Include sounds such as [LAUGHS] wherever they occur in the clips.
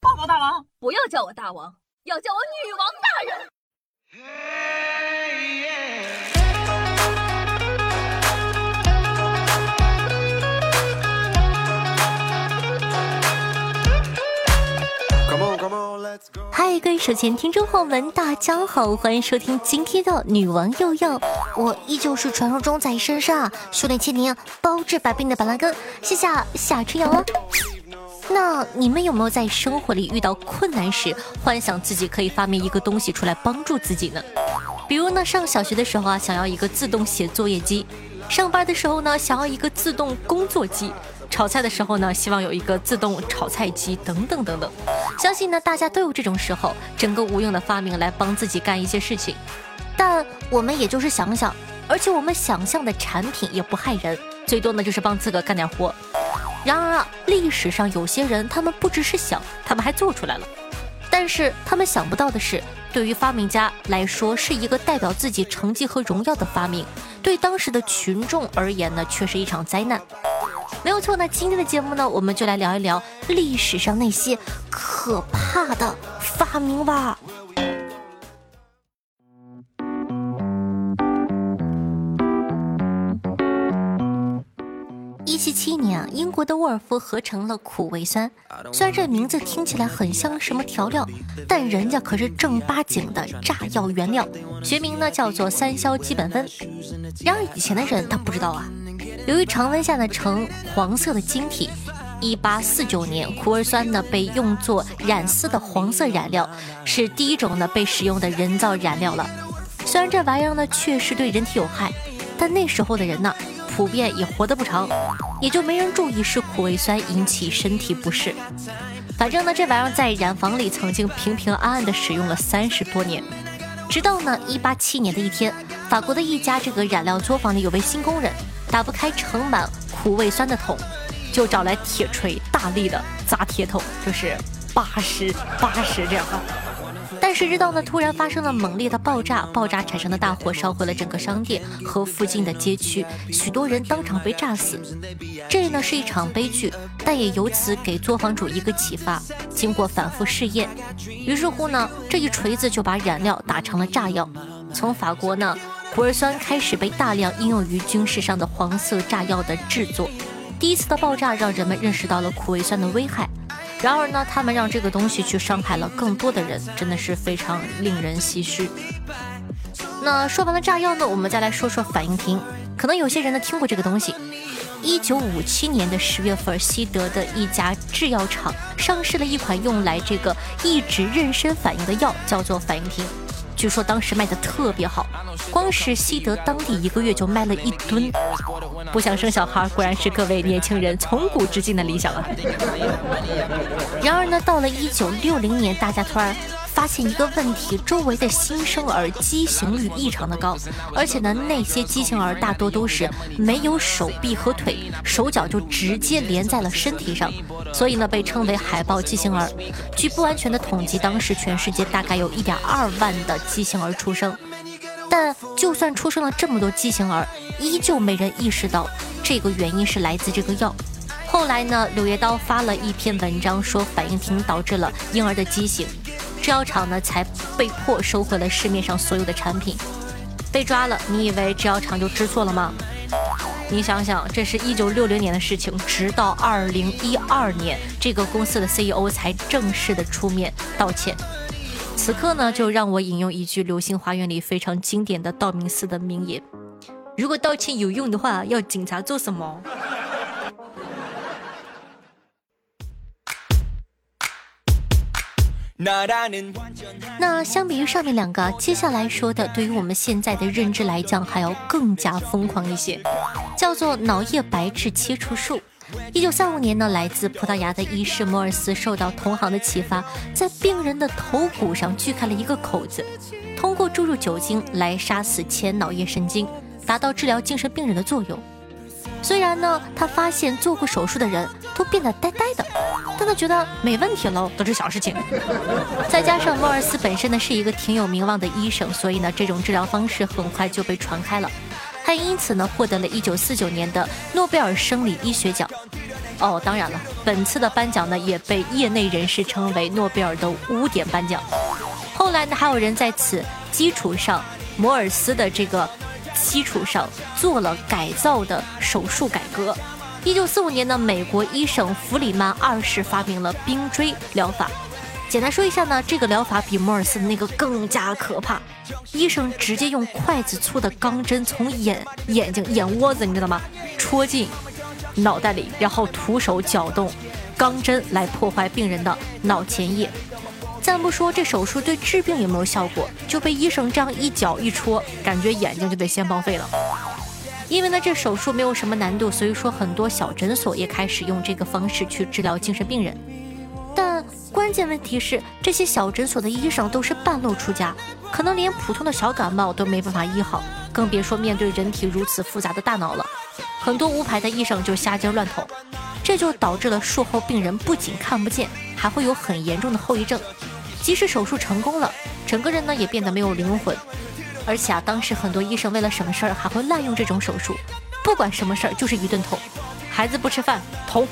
报告大王，不要叫我大王，要叫我女王大人。嗨，各位手前听众朋友们，大家好，欢迎收听今天的女王又要。我依旧是传说中在深山啊修炼千年、包治百病的板蓝根，谢谢夏春阳啊。那你们有没有在生活里遇到困难时，幻想自己可以发明一个东西出来帮助自己呢？比如呢，上小学的时候啊，想要一个自动写作业机；上班的时候呢，想要一个自动工作机。炒菜的时候呢，希望有一个自动炒菜机等等等等。相信呢，大家都有这种时候，整个无用的发明来帮自己干一些事情。但我们也就是想想，而且我们想象的产品也不害人，最多呢就是帮自个干点活。然而啊，历史上有些人，他们不只是想，他们还做出来了。但是他们想不到的是，对于发明家来说是一个代表自己成绩和荣耀的发明，对当时的群众而言呢，却是一场灾难。没有错，那今天的节目呢，我们就来聊一聊历史上那些可怕的发明吧。七七年，英国的沃尔夫合成了苦味酸。虽然这名字听起来很像什么调料，但人家可是正八经的炸药原料，学名呢叫做三硝基苯酚。然而以前的人他不知道啊。由于常温下呢呈黄色的晶体，一八四九年苦味酸呢被用作染丝的黄色染料，是第一种呢被使用的人造染料了。虽然这玩意儿呢确实对人体有害，但那时候的人呢普遍也活得不长，也就没人注意是苦味酸引起身体不适。反正呢这玩意儿在染坊里曾经平平安安的使用了三十多年，直到呢一八七年的一天，法国的一家这个染料作坊里有位新工人。打不开盛满苦味酸的桶，就找来铁锤，大力的砸铁桶，就是八十八十这样。但谁知道呢？突然发生了猛烈的爆炸，爆炸产生的大火烧毁了整个商店和附近的街区，许多人当场被炸死。这呢是一场悲剧，但也由此给作坊主一个启发。经过反复试验，于是乎呢，这一锤子就把染料打成了炸药。从法国呢。苦味酸开始被大量应用于军事上的黄色炸药的制作。第一次的爆炸让人们认识到了苦味酸的危害。然而呢，他们让这个东西去伤害了更多的人，真的是非常令人唏嘘。那说完了炸药呢，我们再来说说反应停。可能有些人呢听过这个东西。一九五七年的十月份，西德的一家制药厂上市了一款用来这个抑制妊娠反应的药，叫做反应停。据说当时卖的特别好，光是西德当地一个月就卖了一吨。不想生小孩，果然是各位年轻人从古至今的理想啊。然而呢，到了一九六零年，大家突然。发现一个问题：周围的新生儿畸形率异常的高，而且呢，那些畸形儿大多都是没有手臂和腿，手脚就直接连在了身体上，所以呢，被称为海豹畸形儿。据不完全的统计，当时全世界大概有一点二万的畸形儿出生，但就算出生了这么多畸形儿，依旧没人意识到这个原因是来自这个药。后来呢，柳叶刀发了一篇文章说，反应停导致了婴儿的畸形。制药厂呢才被迫收回了市面上所有的产品，被抓了。你以为制药厂就知错了吗？你想想，这是一九六零年的事情，直到二零一二年，这个公司的 CEO 才正式的出面道歉。此刻呢，就让我引用一句《流星花园》里非常经典的道明寺的名言：如果道歉有用的话，要警察做什么？那相比于上面两个，接下来说的，对于我们现在的认知来讲，还要更加疯狂一些，叫做脑叶白质切除术。一九三五年呢，来自葡萄牙的医师莫尔斯受到同行的启发，在病人的头骨上锯开了一个口子，通过注入酒精来杀死前脑叶神经，达到治疗精神病人的作用。虽然呢，他发现做过手术的人都变得呆呆的，但他觉得没问题喽，都是小事情。[LAUGHS] 再加上莫尔斯本身呢是一个挺有名望的医生，所以呢这种治疗方式很快就被传开了，还因此呢获得了一九四九年的诺贝尔生理医学奖。哦，当然了，本次的颁奖呢也被业内人士称为诺贝尔的污点颁奖。后来呢，还有人在此基础上，摩尔斯的这个基础上做了改造的手术改革。一九四五年呢，美国医生弗里曼二世发明了冰锥疗法。简单说一下呢，这个疗法比摩尔斯那个更加可怕。医生直接用筷子粗的钢针从眼眼睛眼窝子，你知道吗？戳进脑袋里，然后徒手搅动钢针来破坏病人的脑前叶。暂不说这手术对治病有没有效果，就被医生这样一搅一戳，感觉眼睛就得先报废了。因为呢，这手术没有什么难度，所以说很多小诊所也开始用这个方式去治疗精神病人。关键问题是，这些小诊所的医生都是半路出家，可能连普通的小感冒都没办法医好，更别说面对人体如此复杂的大脑了。很多无牌的医生就瞎劲乱捅，这就导致了术后病人不仅看不见，还会有很严重的后遗症。即使手术成功了，整个人呢也变得没有灵魂。而且啊，当时很多医生为了省事儿，还会滥用这种手术，不管什么事儿就是一顿捅。孩子不吃饭捅，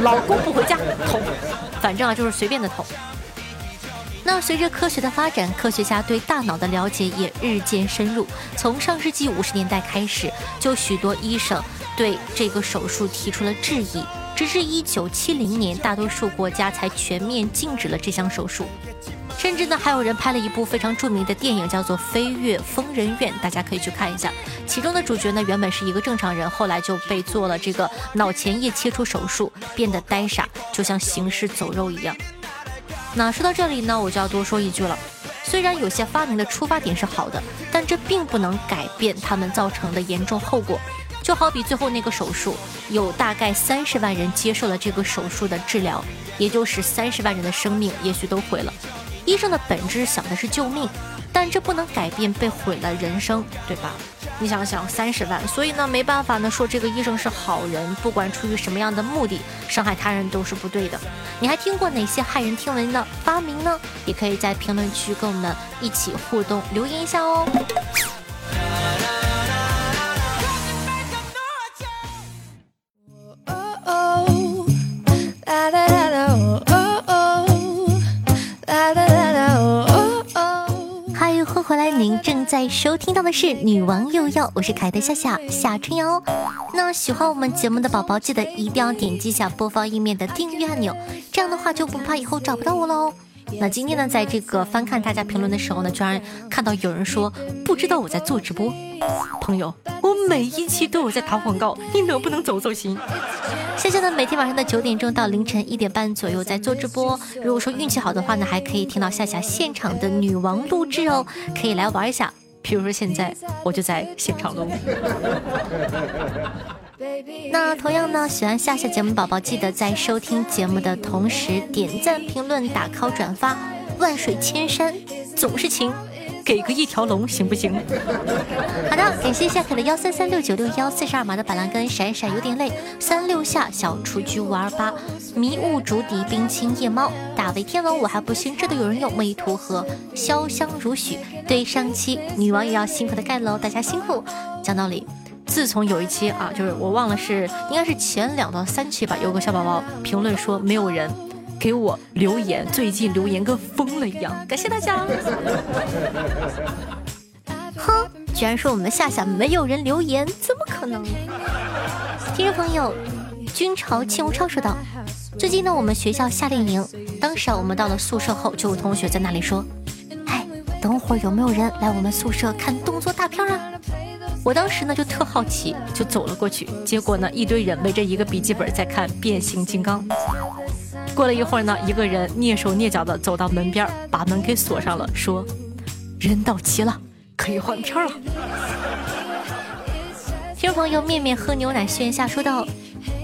老公不回家捅，反正啊就是随便的捅。那随着科学的发展，科学家对大脑的了解也日渐深入。从上世纪五十年代开始，就许多医生对这个手术提出了质疑。直至一九七零年，大多数国家才全面禁止了这项手术。甚至呢，还有人拍了一部非常著名的电影，叫做《飞跃疯人院》，大家可以去看一下。其中的主角呢，原本是一个正常人，后来就被做了这个脑前叶切除手术，变得呆傻，就像行尸走肉一样。那说到这里呢，我就要多说一句了。虽然有些发明的出发点是好的，但这并不能改变他们造成的严重后果。就好比最后那个手术，有大概三十万人接受了这个手术的治疗，也就是三十万人的生命也许都毁了。医生的本质想的是救命，但这不能改变被毁了人生，对吧？你想想，三十万，所以呢，没办法呢，说这个医生是好人，不管出于什么样的目的，伤害他人都是不对的。你还听过哪些骇人听闻的发明呢？也可以在评论区跟我们一起互动留言一下哦。在收听到的是《女王又要》，我是凯的夏夏夏春瑶。那喜欢我们节目的宝宝，记得一定要点击一下播放页面的订阅按钮，这样的话就不怕以后找不到我喽。那今天呢，在这个翻看大家评论的时候呢，居然看到有人说不知道我在做直播。朋友，我每一期都有在打广告，你能不能走走心？现在呢，每天晚上的九点钟到凌晨一点半左右在做直播。如果说运气好的话呢，还可以听到夏夏现场的女王录制哦，可以来玩一下。比如说现在我就在现场录。[LAUGHS] 那同样呢，喜欢下下节目宝宝，记得在收听节目的同时点赞、评论、打 call、转发。万水千山总是情，给个一条龙行不行？好的，感谢夏凯的幺三三六九六幺四十二码的板蓝根闪闪有点累，三六下小雏菊五二八迷雾竹笛冰清夜猫大威天王我还不信，这都有人用美图和潇湘如许。对上期女王也要辛苦的盖楼，大家辛苦。讲道理。自从有一期啊，就是我忘了是应该是前两到三期吧，有个小宝宝评论说没有人给我留言，最近留言跟疯了一样，感谢大家。[LAUGHS] 哼，居然说我们夏夏没有人留言，怎么可能？听众朋友，君朝庆无超说道：最近呢，我们学校夏令营，当时啊，我们到了宿舍后，就有同学在那里说，哎，等会儿有没有人来我们宿舍看动作大片啊？我当时呢就特好奇，就走了过去。结果呢，一堆人围着一个笔记本在看《变形金刚》。过了一会儿呢，一个人蹑手蹑脚的走到门边，把门给锁上了，说：“人到齐了，可以换片了。”听众朋友面面喝牛奶炫下说道：“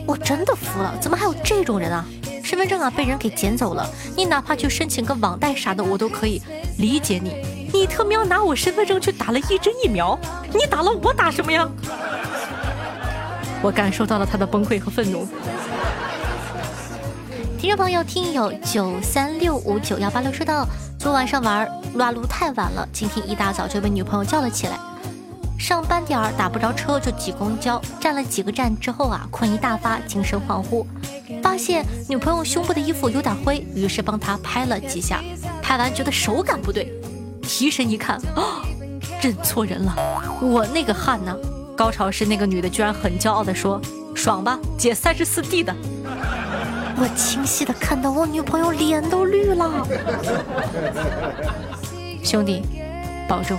我真的服了，怎么还有这种人啊？身份证啊被人给捡走了，你哪怕去申请个网贷啥的，我都可以理解你。”你特喵拿我身份证去打了一针疫苗，你打了我打什么呀？我感受到了他的崩溃和愤怒。听众朋友，听友九三六五九幺八六说到，昨晚上玩撸啊撸太晚了，今天一大早就被女朋友叫了起来。上班点儿打不着车就挤公交，站了几个站之后啊，困意大发，精神恍惚，发现女朋友胸部的衣服有点灰，于是帮她拍了几下，拍完觉得手感不对，提神一看，啊，认错人了，我那个汗呢？高潮时那个女的居然很骄傲地说：“爽吧，姐三十四 D 的。”我清晰的看到我女朋友脸都绿了，兄弟，保重。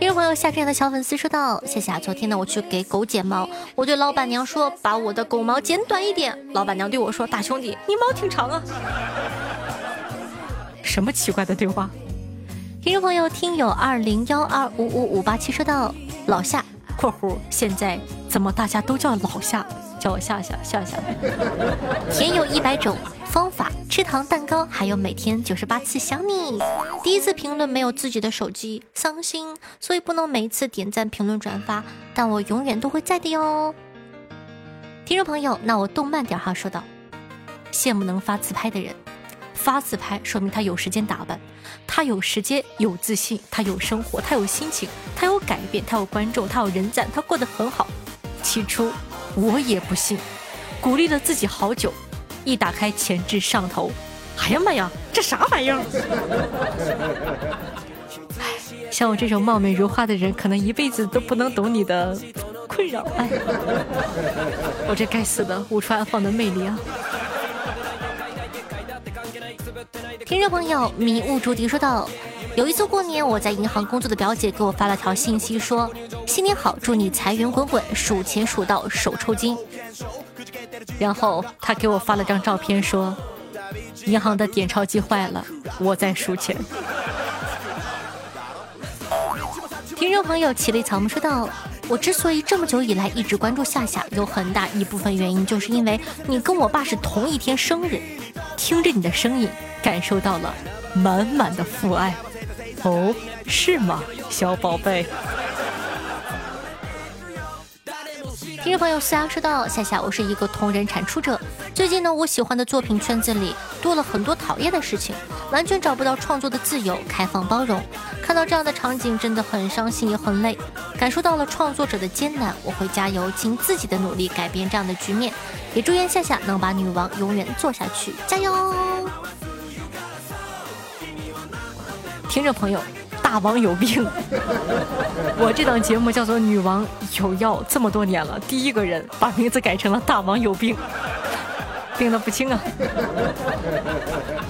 听众朋友，夏天的小粉丝说道：“谢谢啊，昨天呢我去给狗剪毛，我对老板娘说把我的狗毛剪短一点，老板娘对我说大兄弟你毛挺长啊，什么奇怪的对话？”听众朋友，听友二零幺二五五五八七说道：“老夏（括弧现在怎么大家都叫老夏？叫我夏夏夏夏。甜 [LAUGHS] 有一百种方法，吃糖蛋糕，还有每天九十八次想你。第一次评论没有自己的手机，伤心，所以不能每一次点赞、评论、转发，但我永远都会在的哟。听众朋友，那我动慢点哈，说道：羡慕能发自拍的人，发自拍说明他有时间打扮，他有时间有自信，他有生活，他有心情，他有改变，他有观众，他有人赞，他过得很好。起初。我也不信，鼓励了自己好久，一打开前置上头，哎呀妈呀，这啥玩意儿？像我这种貌美如花的人，可能一辈子都不能懂你的困扰。哎，我这该死的无处安放的魅力啊！听众朋友，迷雾竹笛说道。有一次过年，我在银行工作的表姐给我发了条信息，说：“新年好，祝你财源滚滚，数钱数到手抽筋。”然后他给我发了张照片，说：“银行的点钞机坏了，我在数钱。[LAUGHS] ”听众朋友，齐立草木说道：“我之所以这么久以来一直关注夏夏，有很大一部分原因就是因为你跟我爸是同一天生日，听着你的声音，感受到了满满的父爱。”哦，是吗，小宝贝？听众朋友思阳说道：“夏夏，我是一个同人产出者。最近呢，我喜欢的作品圈子里多了很多讨厌的事情，完全找不到创作的自由、开放包容。看到这样的场景，真的很伤心也很累，感受到了创作者的艰难。我会加油，尽自己的努力改变这样的局面。也祝愿夏夏能把女王永远做下去，加油！”听着，朋友，大王有病。我这档节目叫做《女王有药》，这么多年了，第一个人把名字改成了“大王有病”，病得不轻啊。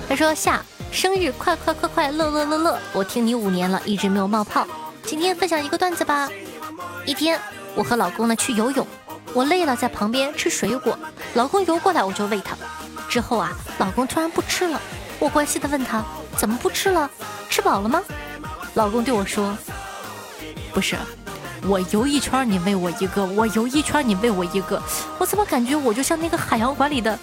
他说：“夏生日快快快快乐乐乐乐！我听你五年了，一直没有冒泡。今天分享一个段子吧。一天，我和老公呢去游泳，我累了，在旁边吃水果。老公游过来，我就喂他。之后啊，老公突然不吃了，我关心的问他。”怎么不吃了？吃饱了吗？老公对我说：“不是，我游一圈你喂我一个，我游一圈你喂我一个，我怎么感觉我就像那个海洋馆里的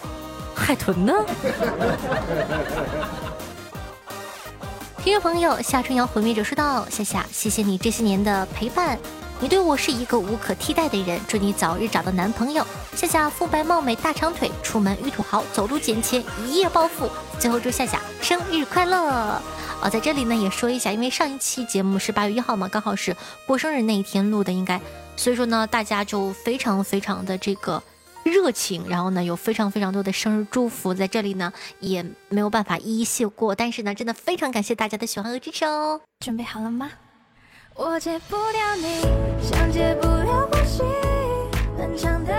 海豚呢？” [LAUGHS] 听众朋友，夏春阳毁灭者说道：“夏夏，谢谢你这些年的陪伴。”你对我是一个无可替代的人，祝你早日找到男朋友。夏夏肤白貌美大长腿，出门遇土豪，走路捡钱一夜暴富。最后祝夏夏生日快乐！哦，在这里呢也说一下，因为上一期节目是八月一号嘛，刚好是过生日那一天录的，应该，所以说呢大家就非常非常的这个热情，然后呢有非常非常多的生日祝福，在这里呢也没有办法一一谢过，但是呢真的非常感谢大家的喜欢和支持哦。准备好了吗？我戒不掉你，像戒不了呼吸，很长的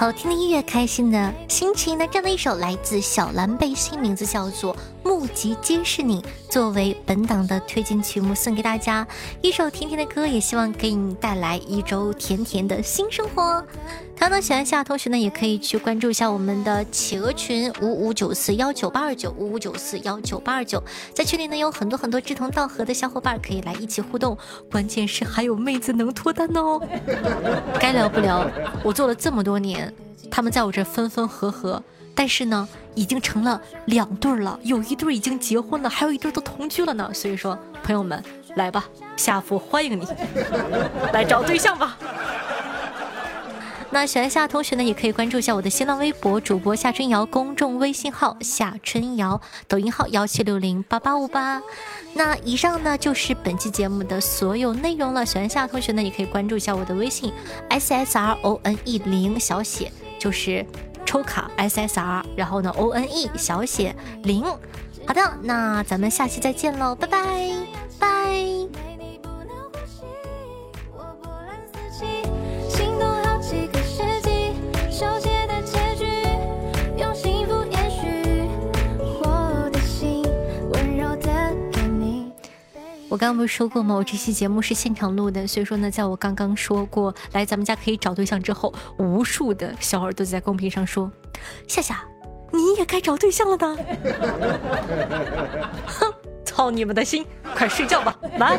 好听的音乐，开心的心情。那这样的一首来自小蓝背心，名字叫做。目及皆是你，作为本档的推荐曲目送给大家一首甜甜的歌，也希望给你带来一周甜甜的新生活。同样喜欢夏同学呢，也可以去关注一下我们的企鹅群五五九四幺九八二九五五九四幺九八二九，在群里呢有很多很多志同道合的小伙伴可以来一起互动，关键是还有妹子能脱单哦。[LAUGHS] 该聊不聊，我做了这么多年，他们在我这分分合合。但是呢，已经成了两对儿了，有一对已经结婚了，还有一对都同居了呢。所以说，朋友们，来吧，下夫欢迎你，[LAUGHS] 来找对象吧。[LAUGHS] 那喜欢夏同学呢，也可以关注一下我的新浪微博主播夏春瑶，公众微信号夏春瑶，抖音号幺七六零八八五八。那以上呢就是本期节目的所有内容了。喜欢夏同学呢，也可以关注一下我的微信 s s r o n e 零小写，就是抽卡 s s r，然后呢 o n e 小写零。好的，那咱们下期再见喽，拜拜拜。刚不是说过吗？我这期节目是现场录的，所以说呢，在我刚刚说过来咱们家可以找对象之后，无数的小耳朵在公屏上说：“夏夏，你也该找对象了呢。[LAUGHS] ”哼，操你们的心，快睡觉吧，晚安。